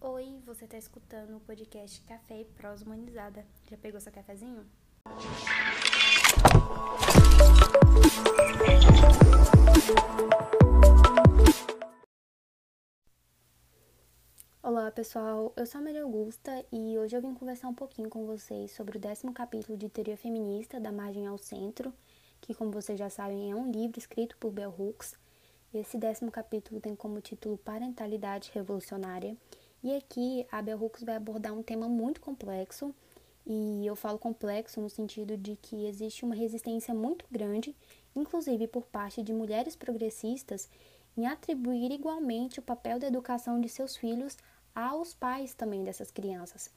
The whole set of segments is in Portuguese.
Oi, você está escutando o podcast Café e Prosa Humanizada. Já pegou seu cafezinho? Olá pessoal, eu sou a Maria Augusta e hoje eu vim conversar um pouquinho com vocês sobre o décimo capítulo de Teoria Feminista, da Margem ao Centro, que como vocês já sabem é um livro escrito por Bell Hooks. Esse décimo capítulo tem como título Parentalidade Revolucionária e aqui a Bell Hooks vai abordar um tema muito complexo, e eu falo complexo no sentido de que existe uma resistência muito grande, inclusive por parte de mulheres progressistas, em atribuir igualmente o papel da educação de seus filhos aos pais também dessas crianças.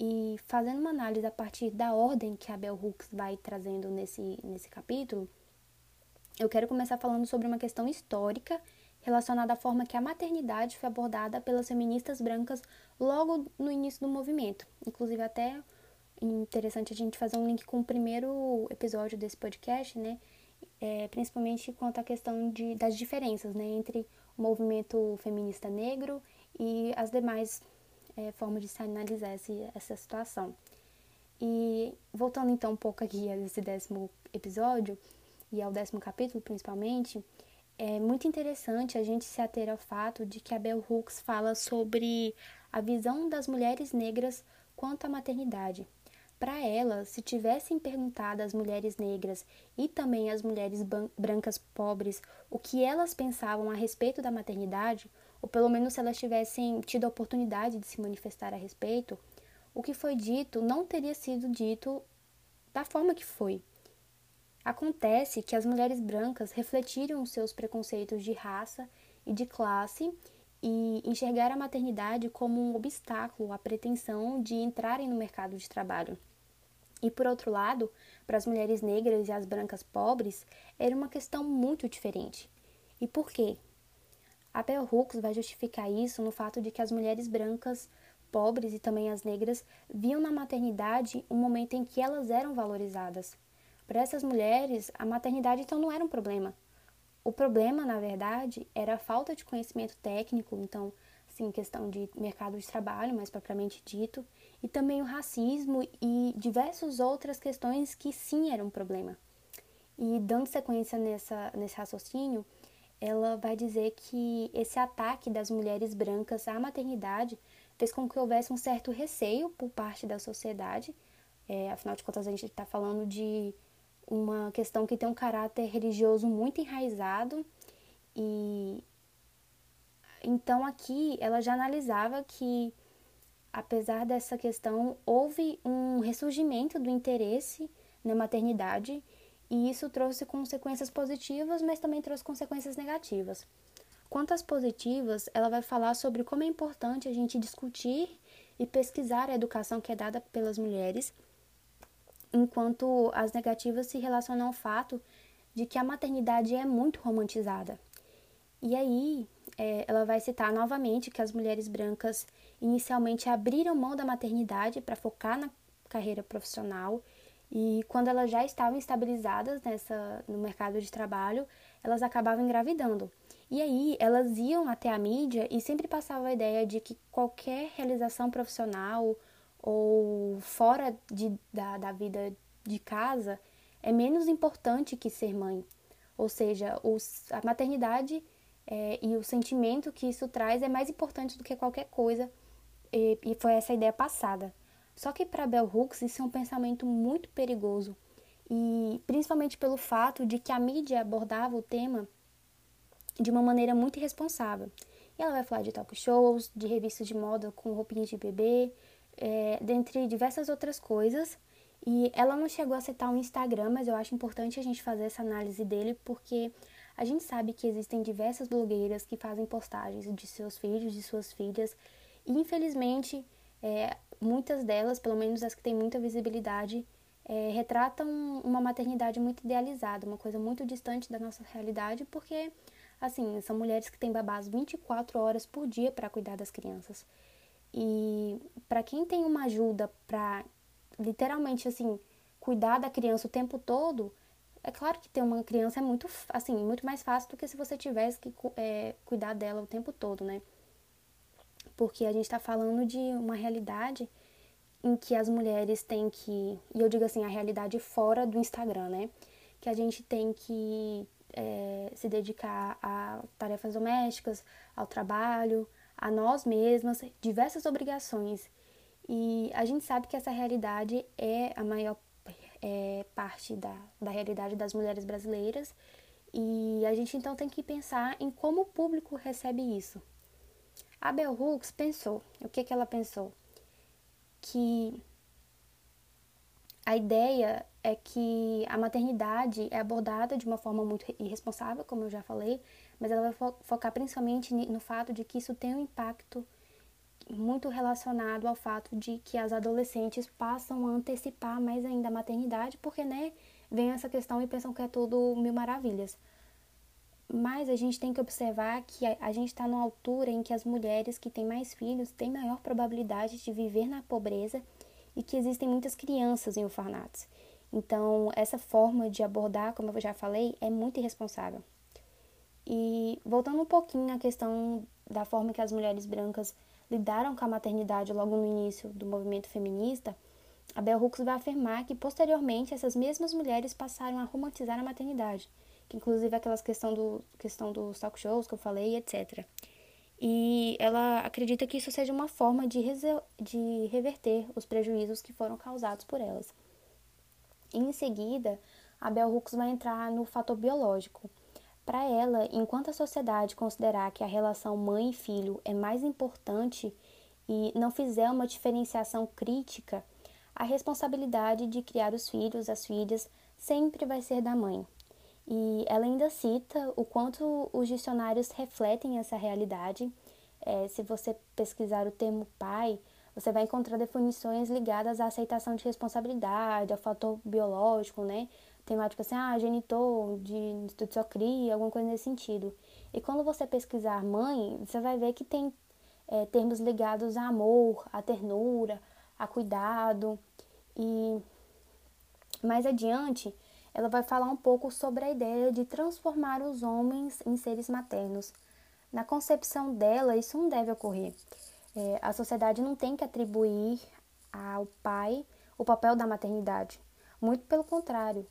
E fazendo uma análise a partir da ordem que a Bell Hooks vai trazendo nesse, nesse capítulo, eu quero começar falando sobre uma questão histórica relacionada à forma que a maternidade foi abordada pelas feministas brancas logo no início do movimento. Inclusive, até interessante a gente fazer um link com o primeiro episódio desse podcast, né? É, principalmente quanto à questão de, das diferenças né, entre o movimento feminista negro e as demais é, formas de se analisar esse, essa situação. E voltando então um pouco aqui a esse décimo episódio, e ao décimo capítulo principalmente, é muito interessante a gente se ater ao fato de que a Bell Hooks fala sobre a visão das mulheres negras quanto à maternidade. Para ela, se tivessem perguntado às mulheres negras e também às mulheres brancas pobres o que elas pensavam a respeito da maternidade, ou pelo menos se elas tivessem tido a oportunidade de se manifestar a respeito, o que foi dito não teria sido dito da forma que foi. Acontece que as mulheres brancas refletiram seus preconceitos de raça e de classe e enxergaram a maternidade como um obstáculo à pretensão de entrarem no mercado de trabalho. E por outro lado, para as mulheres negras e as brancas pobres, era uma questão muito diferente. E por quê? A Bell Hooks vai justificar isso no fato de que as mulheres brancas, pobres e também as negras viam na maternidade um momento em que elas eram valorizadas. Para essas mulheres, a maternidade então não era um problema. O problema, na verdade, era a falta de conhecimento técnico, então, sim, questão de mercado de trabalho, mais propriamente dito, e também o racismo e diversas outras questões que sim eram um problema. E dando sequência nessa, nesse raciocínio, ela vai dizer que esse ataque das mulheres brancas à maternidade fez com que houvesse um certo receio por parte da sociedade. É, afinal de contas, a gente está falando de uma questão que tem um caráter religioso muito enraizado e então aqui ela já analisava que apesar dessa questão houve um ressurgimento do interesse na maternidade e isso trouxe consequências positivas, mas também trouxe consequências negativas. Quanto às positivas, ela vai falar sobre como é importante a gente discutir e pesquisar a educação que é dada pelas mulheres enquanto as negativas se relacionam ao fato de que a maternidade é muito romantizada. E aí, é, ela vai citar novamente que as mulheres brancas inicialmente abriram mão da maternidade para focar na carreira profissional e quando elas já estavam estabilizadas nessa no mercado de trabalho, elas acabavam engravidando. E aí elas iam até a mídia e sempre passavam a ideia de que qualquer realização profissional ou fora de, da, da vida de casa é menos importante que ser mãe. Ou seja, os, a maternidade é, e o sentimento que isso traz é mais importante do que qualquer coisa, e, e foi essa a ideia passada. Só que para Bell Hooks isso é um pensamento muito perigoso, e principalmente pelo fato de que a mídia abordava o tema de uma maneira muito irresponsável. E ela vai falar de talk shows, de revistas de moda com roupinhas de bebê, é, dentre diversas outras coisas. E ela não chegou a citar o Instagram, mas eu acho importante a gente fazer essa análise dele, porque a gente sabe que existem diversas blogueiras que fazem postagens de seus filhos, de suas filhas, e infelizmente é, muitas delas, pelo menos as que têm muita visibilidade, é, retratam uma maternidade muito idealizada, uma coisa muito distante da nossa realidade, porque, assim, são mulheres que têm babás 24 horas por dia para cuidar das crianças. E para quem tem uma ajuda para literalmente assim cuidar da criança o tempo todo, é claro que ter uma criança é muito assim muito mais fácil do que se você tivesse que é, cuidar dela o tempo todo, né? porque a gente está falando de uma realidade em que as mulheres têm que, e eu digo assim, a realidade fora do Instagram, né? Que a gente tem que é, se dedicar a tarefas domésticas, ao trabalho, a nós mesmas, diversas obrigações. E a gente sabe que essa realidade é a maior é, parte da, da realidade das mulheres brasileiras. E a gente então tem que pensar em como o público recebe isso. A Bell Hooks pensou, o que, que ela pensou? Que a ideia é que a maternidade é abordada de uma forma muito irresponsável, como eu já falei, mas ela vai focar principalmente no fato de que isso tem um impacto muito relacionado ao fato de que as adolescentes passam a antecipar mais ainda a maternidade, porque, né, vem essa questão e pensam que é tudo mil maravilhas. Mas a gente tem que observar que a, gente está numa altura em que as mulheres que têm mais filhos têm maior probabilidade de viver na pobreza e que existem muitas crianças em orfanatos. Então, essa forma de abordar, como eu já falei, é muito irresponsável. E voltando um pouquinho à questão da forma que as mulheres brancas lidaram com a maternidade logo no início do movimento feminista, a Bell Hooks vai afirmar que posteriormente essas mesmas mulheres passaram a romantizar a maternidade, que inclusive é aquelas questão do questão dos talk shows que eu falei, etc. E ela acredita que isso seja uma forma de, de reverter os prejuízos que foram causados por elas. Em seguida, a Bell Hooks vai entrar no fator biológico, para ela, enquanto a sociedade considerar que a relação mãe e filho é mais importante e não fizer uma diferenciação crítica, a responsabilidade de criar os filhos, as filhas, sempre vai ser da mãe. E ela ainda cita o quanto os dicionários refletem essa realidade. É, se você pesquisar o termo pai, você vai encontrar definições ligadas à aceitação de responsabilidade, ao fator biológico, né? Tem lá, tipo assim, ah, genitor de, de sua cria, alguma coisa nesse sentido. E quando você pesquisar mãe, você vai ver que tem é, termos ligados a amor, a ternura, a cuidado. E mais adiante, ela vai falar um pouco sobre a ideia de transformar os homens em seres maternos. Na concepção dela, isso não deve ocorrer. É, a sociedade não tem que atribuir ao pai o papel da maternidade. Muito pelo contrário,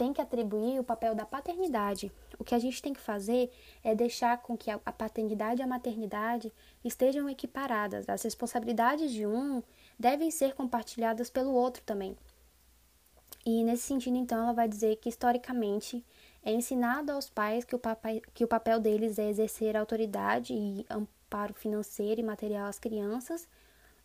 tem que atribuir o papel da paternidade. O que a gente tem que fazer é deixar com que a paternidade e a maternidade estejam equiparadas. As responsabilidades de um devem ser compartilhadas pelo outro também. E nesse sentido, então, ela vai dizer que historicamente é ensinado aos pais que o, papai, que o papel deles é exercer autoridade e amparo financeiro e material às crianças.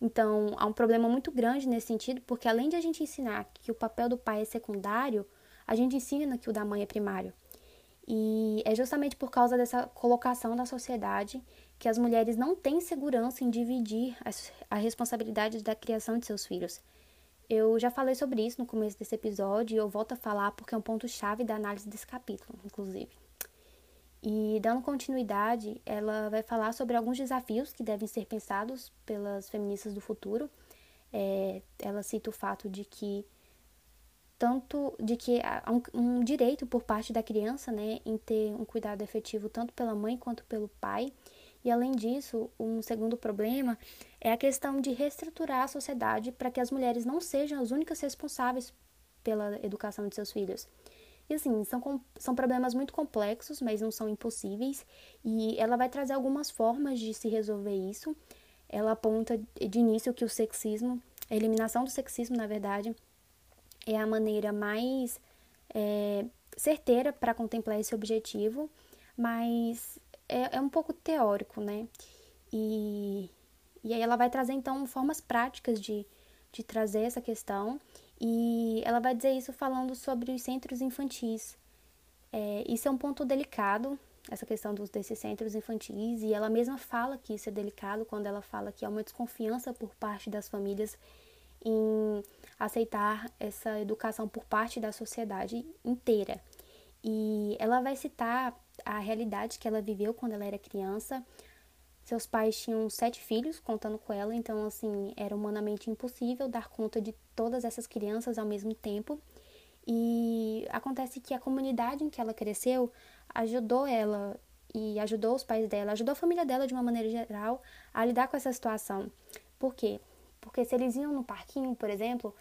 Então, há um problema muito grande nesse sentido, porque além de a gente ensinar que o papel do pai é secundário, a gente ensina que o da mãe é primário. E é justamente por causa dessa colocação da sociedade que as mulheres não têm segurança em dividir a responsabilidade da criação de seus filhos. Eu já falei sobre isso no começo desse episódio e eu volto a falar porque é um ponto-chave da análise desse capítulo, inclusive. E dando continuidade, ela vai falar sobre alguns desafios que devem ser pensados pelas feministas do futuro. É, ela cita o fato de que tanto de que há um, um, direito por parte da criança, né, em ter um cuidado efetivo tanto pela mãe quanto pelo pai. E além disso, um segundo problema é a questão de reestruturar a sociedade para que as mulheres não sejam as únicas responsáveis pela educação de seus filhos. E assim, são, são problemas muito complexos, mas não são impossíveis, e ela vai trazer algumas formas de se resolver isso. Ela aponta de início que o sexismo, a eliminação do sexismo, na verdade, é a maneira mais é, certeira para contemplar esse objetivo, mas é, é, um pouco teórico, né? E, e aí ela vai trazer então formas práticas de, de trazer essa questão e ela vai dizer isso falando sobre os centros infantis. É, isso é um ponto delicado, essa questão dos, desses centros infantis, e ela mesma fala que isso é delicado quando ela fala que há uma desconfiança por parte das famílias em aceitar essa educação por parte da sociedade inteira. E ela vai citar a realidade que ela viveu quando ela era criança. Seus pais tinham sete filhos, contando com ela, então, assim, era humanamente impossível dar conta de todas essas crianças ao mesmo tempo. E acontece que a comunidade em que ela cresceu ajudou ela e ajudou os pais dela, ajudou a família dela de uma maneira geral a lidar com essa situação. Por quê? Porque se eles iam no parquinho, por exemplo,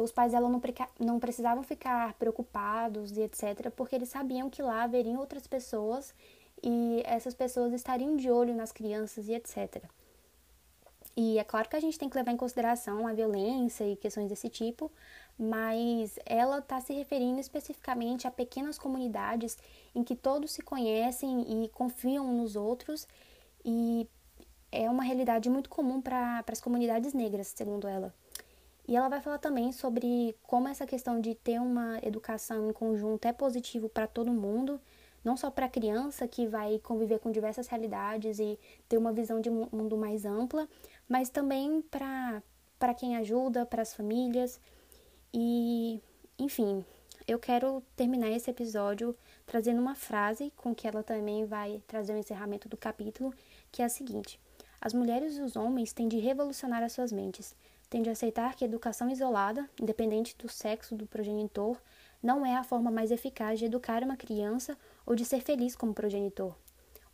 os pais dela não, não precisavam ficar preocupados e etc., porque eles sabiam que lá haveriam outras pessoas e essas pessoas estariam de olho nas crianças e etc. E é claro que a gente tem que levar em consideração a violência e questões desse tipo, mas ela está se referindo especificamente a pequenas comunidades em que todos se conhecem e confiam nos outros, e é uma realidade muito comum para as comunidades negras, segundo ela. E ela vai falar também sobre como essa questão de ter uma educação em conjunto é positivo para todo mundo, não só para a criança que vai conviver com diversas realidades e ter uma visão de mundo mais ampla, mas também para quem ajuda, para as famílias. E, enfim, eu quero terminar esse episódio trazendo uma frase com que ela também vai trazer o encerramento do capítulo, que é a seguinte: As mulheres e os homens têm de revolucionar as suas mentes, têm de aceitar que a educação isolada, independente do sexo do progenitor, não é a forma mais eficaz de educar uma criança ou de ser feliz como progenitor.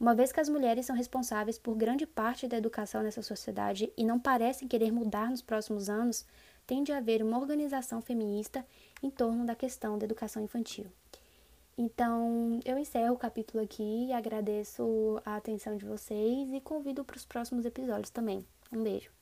Uma vez que as mulheres são responsáveis por grande parte da educação nessa sociedade e não parecem querer mudar nos próximos anos, tem de haver uma organização feminista em torno da questão da educação infantil. Então, eu encerro o capítulo aqui, agradeço a atenção de vocês e convido para os próximos episódios também. Um beijo.